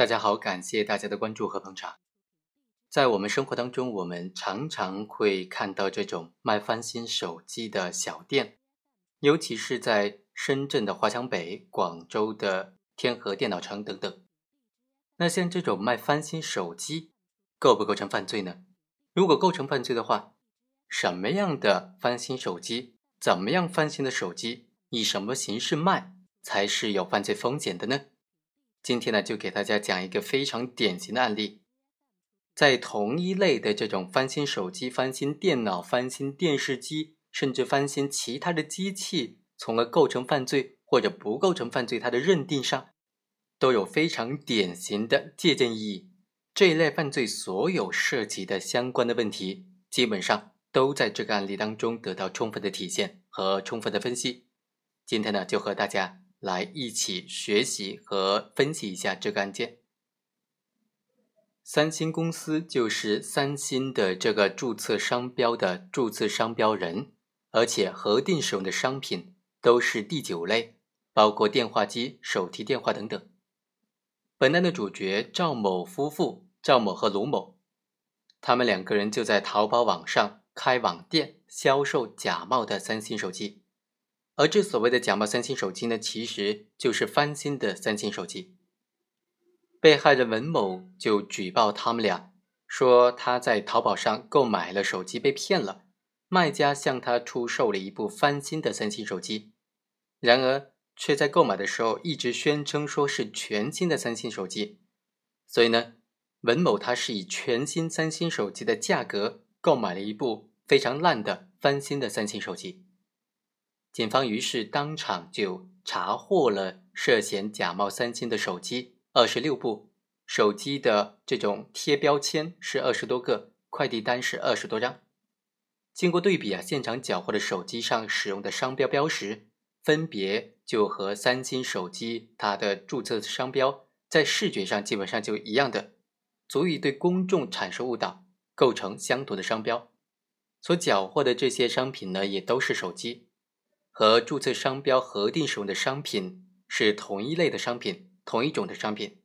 大家好，感谢大家的关注和捧场。在我们生活当中，我们常常会看到这种卖翻新手机的小店，尤其是在深圳的华强北、广州的天河电脑城等等。那像这种卖翻新手机，构不构成犯罪呢？如果构成犯罪的话，什么样的翻新手机，怎么样翻新的手机，以什么形式卖，才是有犯罪风险的呢？今天呢，就给大家讲一个非常典型的案例，在同一类的这种翻新手机、翻新电脑、翻新电视机，甚至翻新其他的机器，从而构成犯罪或者不构成犯罪，它的认定上都有非常典型的借鉴意义。这一类犯罪所有涉及的相关的问题，基本上都在这个案例当中得到充分的体现和充分的分析。今天呢，就和大家。来一起学习和分析一下这个案件。三星公司就是三星的这个注册商标的注册商标人，而且核定使用的商品都是第九类，包括电话机、手提电话等等。本案的主角赵某夫妇，赵某和卢某，他们两个人就在淘宝网上开网店，销售假冒的三星手机。而这所谓的假冒三星手机呢，其实就是翻新的三星手机。被害人文某就举报他们俩，说他在淘宝上购买了手机被骗了，卖家向他出售了一部翻新的三星手机，然而却在购买的时候一直宣称说是全新的三星手机，所以呢，文某他是以全新三星手机的价格购买了一部非常烂的翻新的三星手机。警方于是当场就查获了涉嫌假冒三星的手机二十六部，手机的这种贴标签是二十多个，快递单是二十多张。经过对比啊，现场缴获的手机上使用的商标标识，分别就和三星手机它的注册商标在视觉上基本上就一样的，足以对公众产生误导，构成相同的商标。所缴获的这些商品呢，也都是手机。和注册商标核定使用的商品是同一类的商品，同一种的商品。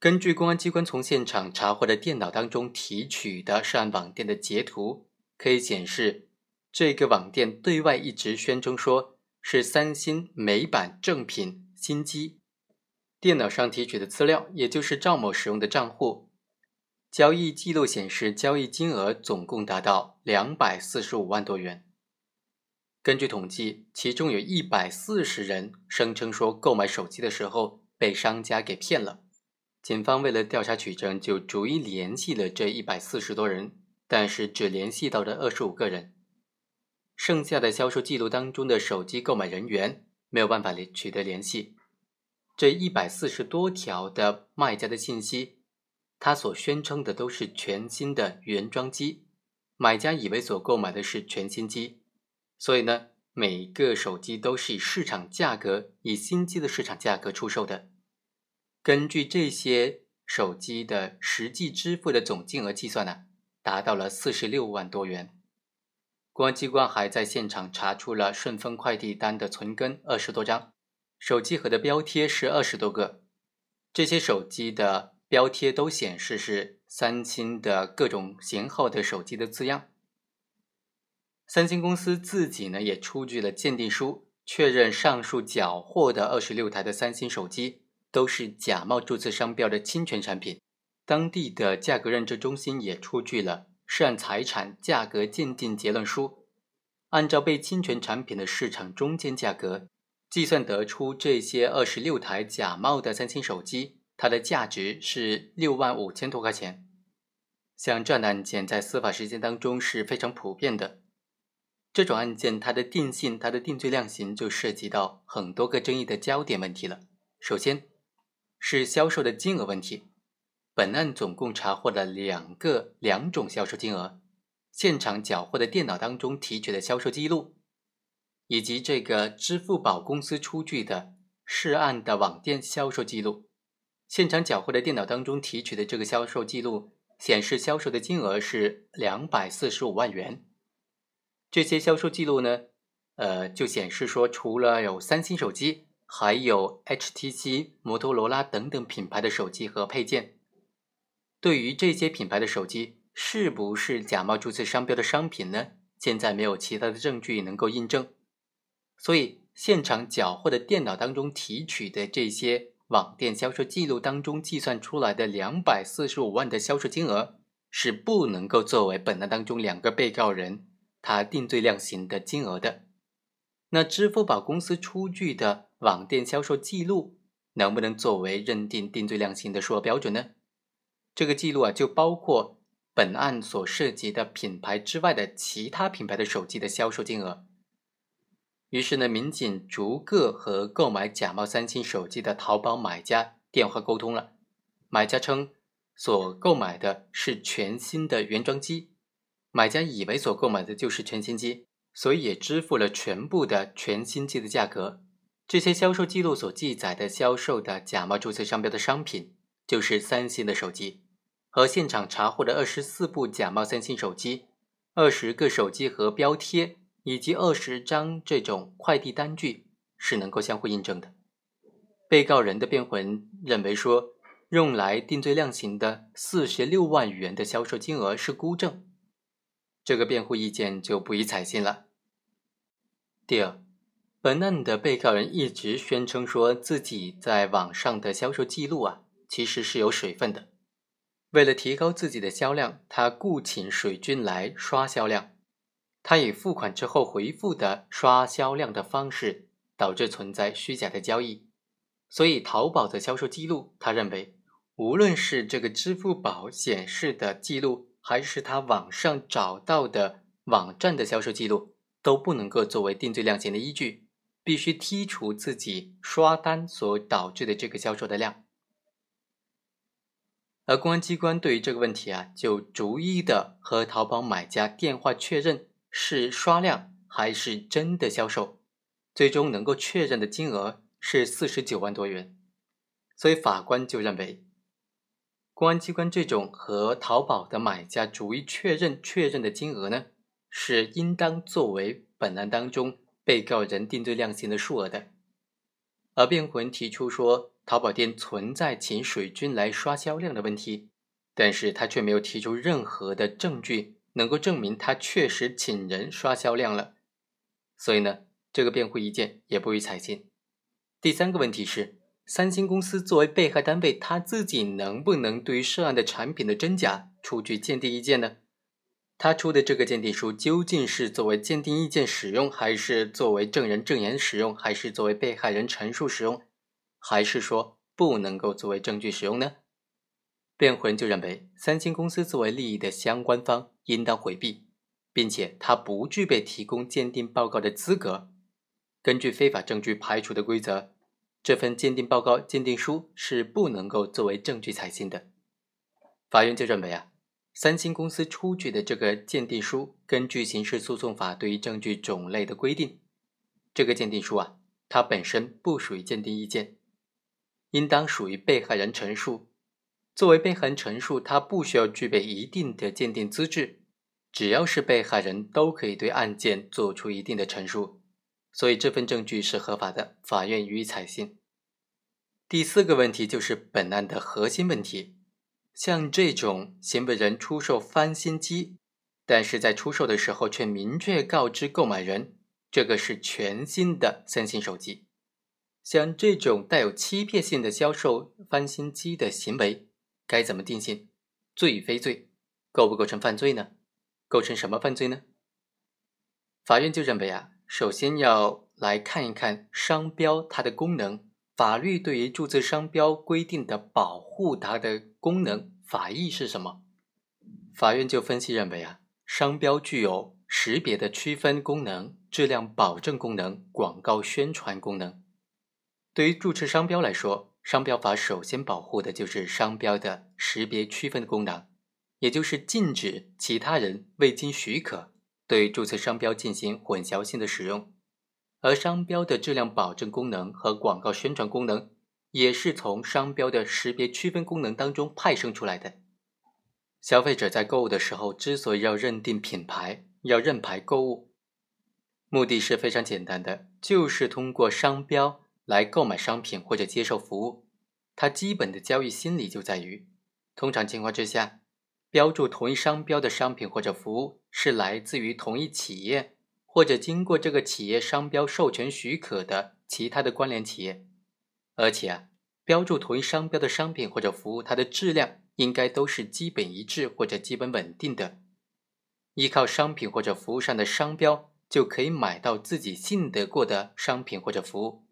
根据公安机关从现场查获的电脑当中提取的涉案网店的截图，可以显示，这个网店对外一直宣称说是三星美版正品新机。电脑上提取的资料，也就是赵某使用的账户交易记录显示，交易金额总共达到两百四十五万多元。根据统计，其中有一百四十人声称说购买手机的时候被商家给骗了。警方为了调查取证，就逐一联系了这一百四十多人，但是只联系到了二十五个人。剩下的销售记录当中的手机购买人员没有办法联取得联系。这一百四十多条的卖家的信息，他所宣称的都是全新的原装机，买家以为所购买的是全新机。所以呢，每个手机都是以市场价格，以新机的市场价格出售的。根据这些手机的实际支付的总金额计算呢，达到了四十六万多元。公安机关还在现场查出了顺丰快递单的存根二十多张，手机盒的标贴是二十多个。这些手机的标贴都显示是三星的各种型号的手机的字样。三星公司自己呢也出具了鉴定书，确认上述缴获的二十六台的三星手机都是假冒注册商标的侵权产品。当地的价格认证中心也出具了涉案财产价格鉴定结论书，按照被侵权产品的市场中间价格计算得出，这些二十六台假冒的三星手机，它的价值是六万五千多块钱。像这样的案件在司法实践当中是非常普遍的。这种案件，它的定性、它的定罪量刑就涉及到很多个争议的焦点问题了。首先，是销售的金额问题。本案总共查获了两个两种销售金额：现场缴获的电脑当中提取的销售记录，以及这个支付宝公司出具的涉案的网店销售记录。现场缴获的电脑当中提取的这个销售记录显示，销售的金额是两百四十五万元。这些销售记录呢，呃，就显示说，除了有三星手机还有 HTC、摩托罗拉等等品牌的手机和配件。对于这些品牌的手机是不是假冒注册商标的商品呢？现在没有其他的证据能够印证，所以现场缴获的电脑当中提取的这些网店销售记录当中计算出来的两百四十五万的销售金额是不能够作为本案当中两个被告人他定罪量刑的金额的。那支付宝公司出具的网店销售记录能不能作为认定定罪量刑的数额标准呢？这个记录啊，就包括。本案所涉及的品牌之外的其他品牌的手机的销售金额。于是呢，民警逐个和购买假冒三星手机的淘宝买家电话沟通了。买家称所购买的是全新的原装机，买家以为所购买的就是全新机，所以也支付了全部的全新机的价格。这些销售记录所记载的销售的假冒注册商标的商品，就是三星的手机。和现场查获的二十四部假冒三星手机、二十个手机盒标贴以及二十张这种快递单据是能够相互印证的。被告人的辩护人认为说，用来定罪量刑的四十六万元的销售金额是孤证，这个辩护意见就不予采信了。第二，本案的被告人一直宣称说自己在网上的销售记录啊，其实是有水分的。为了提高自己的销量，他雇请水军来刷销量。他以付款之后回复的刷销量的方式，导致存在虚假的交易。所以，淘宝的销售记录，他认为，无论是这个支付宝显示的记录，还是他网上找到的网站的销售记录，都不能够作为定罪量刑的依据，必须剔除自己刷单所导致的这个销售的量。而公安机关对于这个问题啊，就逐一的和淘宝买家电话确认是刷量还是真的销售，最终能够确认的金额是四十九万多元。所以法官就认为，公安机关这种和淘宝的买家逐一确认确认的金额呢，是应当作为本案当中被告人定罪量刑的数额的。而辩护人提出说。淘宝店存在请水军来刷销量的问题，但是他却没有提出任何的证据能够证明他确实请人刷销量了，所以呢，这个辩护意见也不予采信。第三个问题是，三星公司作为被害单位，他自己能不能对于涉案的产品的真假出具鉴定意见呢？他出的这个鉴定书究竟是作为鉴定意见使用，还是作为证人证言使用，还是作为被害人陈述使用？还是说不能够作为证据使用呢？辩护人就认为，三星公司作为利益的相关方，应当回避，并且他不具备提供鉴定报告的资格。根据非法证据排除的规则，这份鉴定报告、鉴定书是不能够作为证据采信的。法院就认为啊，三星公司出具的这个鉴定书，根据刑事诉讼法对于证据种类的规定，这个鉴定书啊，它本身不属于鉴定意见。应当属于被害人陈述。作为被害人陈述，他不需要具备一定的鉴定资质，只要是被害人都可以对案件做出一定的陈述，所以这份证据是合法的，法院予以采信。第四个问题就是本案的核心问题，像这种行为人出售翻新机，但是在出售的时候却明确告知购买人，这个是全新的三星手机。像这种带有欺骗性的销售翻新机的行为，该怎么定性？罪与非罪？构不构成犯罪呢？构成什么犯罪呢？法院就认为啊，首先要来看一看商标它的功能，法律对于注册商标规定的保护它的功能法益是什么？法院就分析认为啊，商标具有识别的区分功能、质量保证功能、广告宣传功能。对于注册商标来说，商标法首先保护的就是商标的识别区分功能，也就是禁止其他人未经许可对注册商标进行混淆性的使用。而商标的质量保证功能和广告宣传功能，也是从商标的识别区分功能当中派生出来的。消费者在购物的时候，之所以要认定品牌，要认牌购物，目的是非常简单的，就是通过商标。来购买商品或者接受服务，它基本的交易心理就在于，通常情况之下，标注同一商标的商品或者服务是来自于同一企业或者经过这个企业商标授权许可的其他的关联企业，而且啊，标注同一商标的商品或者服务，它的质量应该都是基本一致或者基本稳定的。依靠商品或者服务上的商标，就可以买到自己信得过的商品或者服务。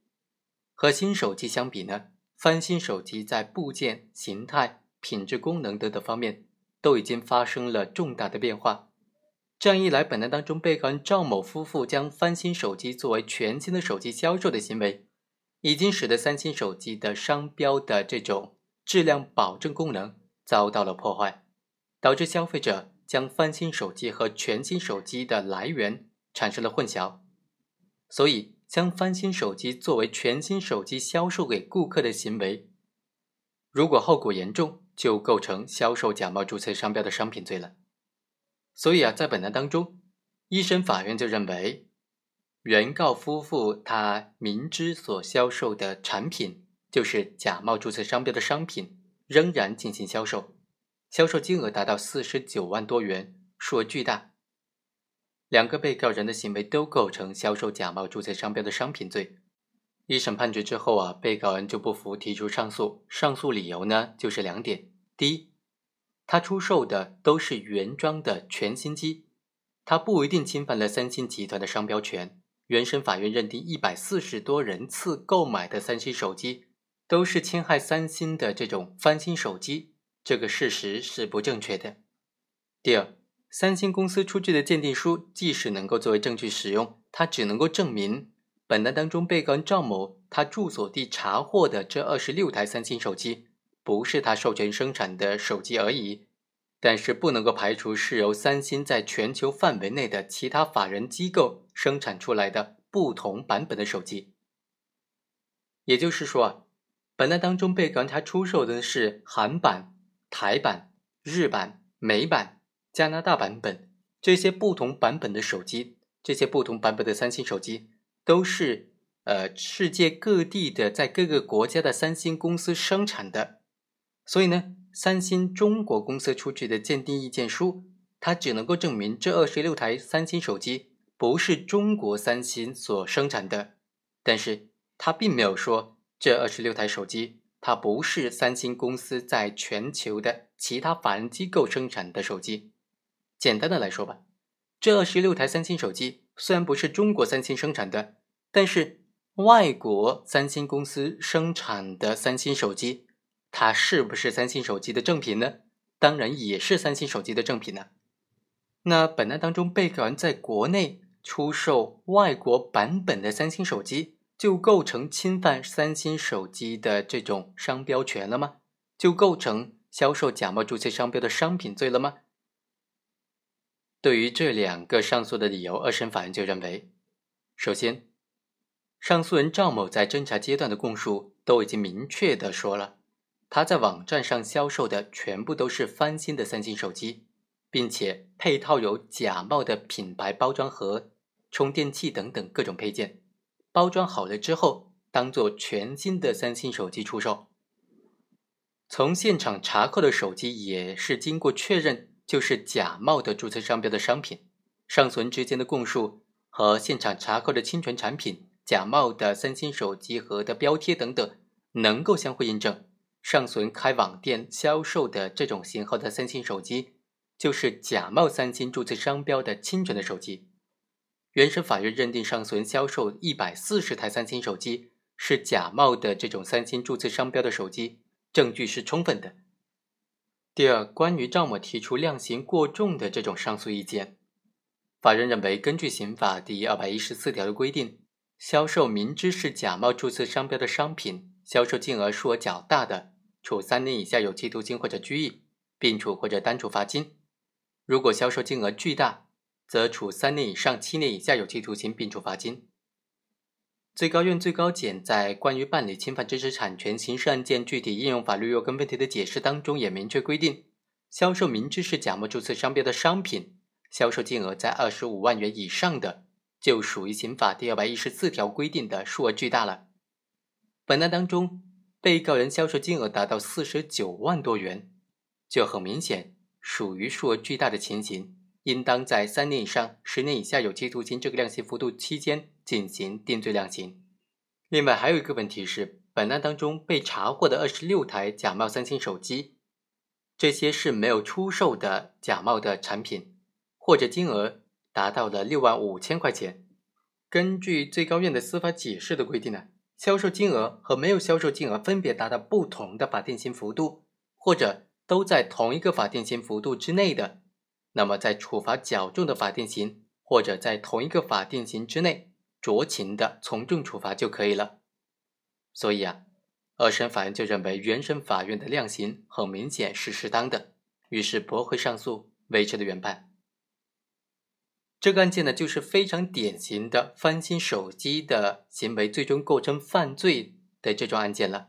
和新手机相比呢，翻新手机在部件、形态、品质、功能等等方面都已经发生了重大的变化。这样一来，本案当中被告人赵某夫妇将翻新手机作为全新的手机销售的行为，已经使得三星手机的商标的这种质量保证功能遭到了破坏，导致消费者将翻新手机和全新手机的来源产生了混淆，所以。将翻新手机作为全新手机销售给顾客的行为，如果后果严重，就构成销售假冒注册商标的商品罪了。所以啊，在本案当中，一审法院就认为，原告夫妇他明知所销售的产品就是假冒注册商标的商品，仍然进行销售，销售金额达到四十九万多元，数额巨大。两个被告人的行为都构成销售假冒注册商标的商品罪。一审判决之后啊，被告人就不服，提出上诉。上诉理由呢，就是两点：第一，他出售的都是原装的全新机，他不一定侵犯了三星集团的商标权。原审法院认定一百四十多人次购买的三星手机都是侵害三星的这种翻新手机，这个事实是不正确的。第二。三星公司出具的鉴定书，即使能够作为证据使用，它只能够证明本案当中被告人赵某他住所地查获的这二十六台三星手机不是他授权生产的手机而已，但是不能够排除是由三星在全球范围内的其他法人机构生产出来的不同版本的手机。也就是说，本案当中被告他出售的是韩版、台版、日版、美版。加拿大版本这些不同版本的手机，这些不同版本的三星手机都是呃世界各地的在各个国家的三星公司生产的，所以呢，三星中国公司出具的鉴定意见书，它只能够证明这二十六台三星手机不是中国三星所生产的，但是它并没有说这二十六台手机它不是三星公司在全球的其他法人机构生产的手机。简单的来说吧，这二十六台三星手机虽然不是中国三星生产的，但是外国三星公司生产的三星手机，它是不是三星手机的正品呢？当然也是三星手机的正品呢。那本案当中，被告人在国内出售外国版本的三星手机，就构成侵犯三星手机的这种商标权了吗？就构成销售假冒注册商标的商品罪了吗？对于这两个上诉的理由，二审法院就认为，首先，上诉人赵某在侦查阶段的供述都已经明确的说了，他在网站上销售的全部都是翻新的三星手机，并且配套有假冒的品牌包装盒、充电器等等各种配件，包装好了之后，当做全新的三星手机出售。从现场查扣的手机也是经过确认。就是假冒的注册商标的商品，上诉人之间的供述和现场查扣的侵权产品、假冒的三星手机盒的标贴等等，能够相互印证，上诉人开网店销售的这种型号的三星手机，就是假冒三星注册商标的侵权的手机。原审法院认定上诉人销售一百四十台三星手机是假冒的这种三星注册商标的手机，证据是充分的。第二，关于赵某提出量刑过重的这种上诉意见，法院认为，根据刑法第二百一十四条的规定，销售明知是假冒注册商标的商品，销售金额数额较大的，处三年以下有期徒刑或者拘役，并处或者单处罚金；如果销售金额巨大，则处三年以上七年以下有期徒刑，并处罚金。最高院、最高检在关于办理侵犯知识产权刑事案件具体应用法律若干问题的解释当中，也明确规定，销售明知是假冒注册商标的商品，销售金额在二十五万元以上的，就属于刑法第二百一十四条规定的数额巨大了。本案当中，被告人销售金额达到四十九万多元，就很明显属于数额巨大的情形，应当在三年以上十年以下有期徒刑这个量刑幅度期间进行定罪量刑。另外还有一个问题是，本案当中被查获的二十六台假冒三星手机，这些是没有出售的假冒的产品，或者金额达到了六万五千块钱。根据最高院的司法解释的规定呢，销售金额和没有销售金额分别达到不同的法定刑幅度，或者都在同一个法定刑幅度之内的，那么在处罚较重的法定刑，或者在同一个法定刑之内。酌情的从重处罚就可以了。所以啊，二审法院就认为原审法院的量刑很明显是适当的，于是驳回上诉，维持了原判。这个案件呢，就是非常典型的翻新手机的行为最终构成犯罪的这种案件了。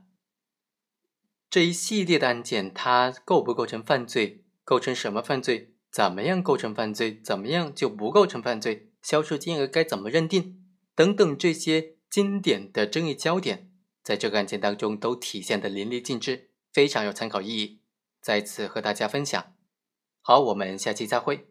这一系列的案件，它构不构成犯罪？构成什么犯罪？怎么样构成犯罪？怎么样就不构成犯罪？销售金额该怎么认定？等等，这些经典的争议焦点，在这个案件当中都体现的淋漓尽致，非常有参考意义，在此和大家分享。好，我们下期再会。